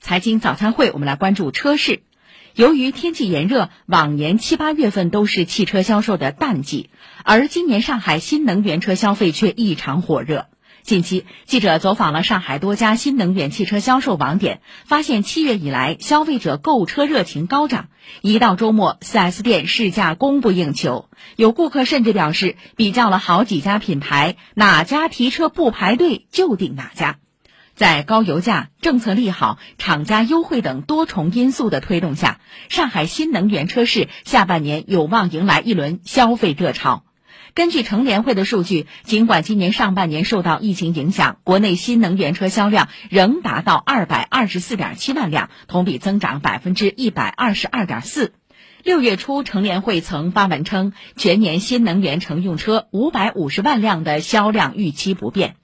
财经早餐会，我们来关注车市。由于天气炎热，往年七八月份都是汽车销售的淡季，而今年上海新能源车消费却异常火热。近期，记者走访了上海多家新能源汽车销售网点，发现七月以来消费者购车热情高涨，一到周末，4S 店试驾供不应求。有顾客甚至表示，比较了好几家品牌，哪家提车不排队就定哪家。在高油价、政策利好、厂家优惠等多重因素的推动下，上海新能源车市下半年有望迎来一轮消费热潮。根据乘联会的数据，尽管今年上半年受到疫情影响，国内新能源车销量仍达到二百二十四点七万辆，同比增长百分之一百二十二点四。六月初，乘联会曾发文称，全年新能源乘用车五百五十万辆的销量预期不变。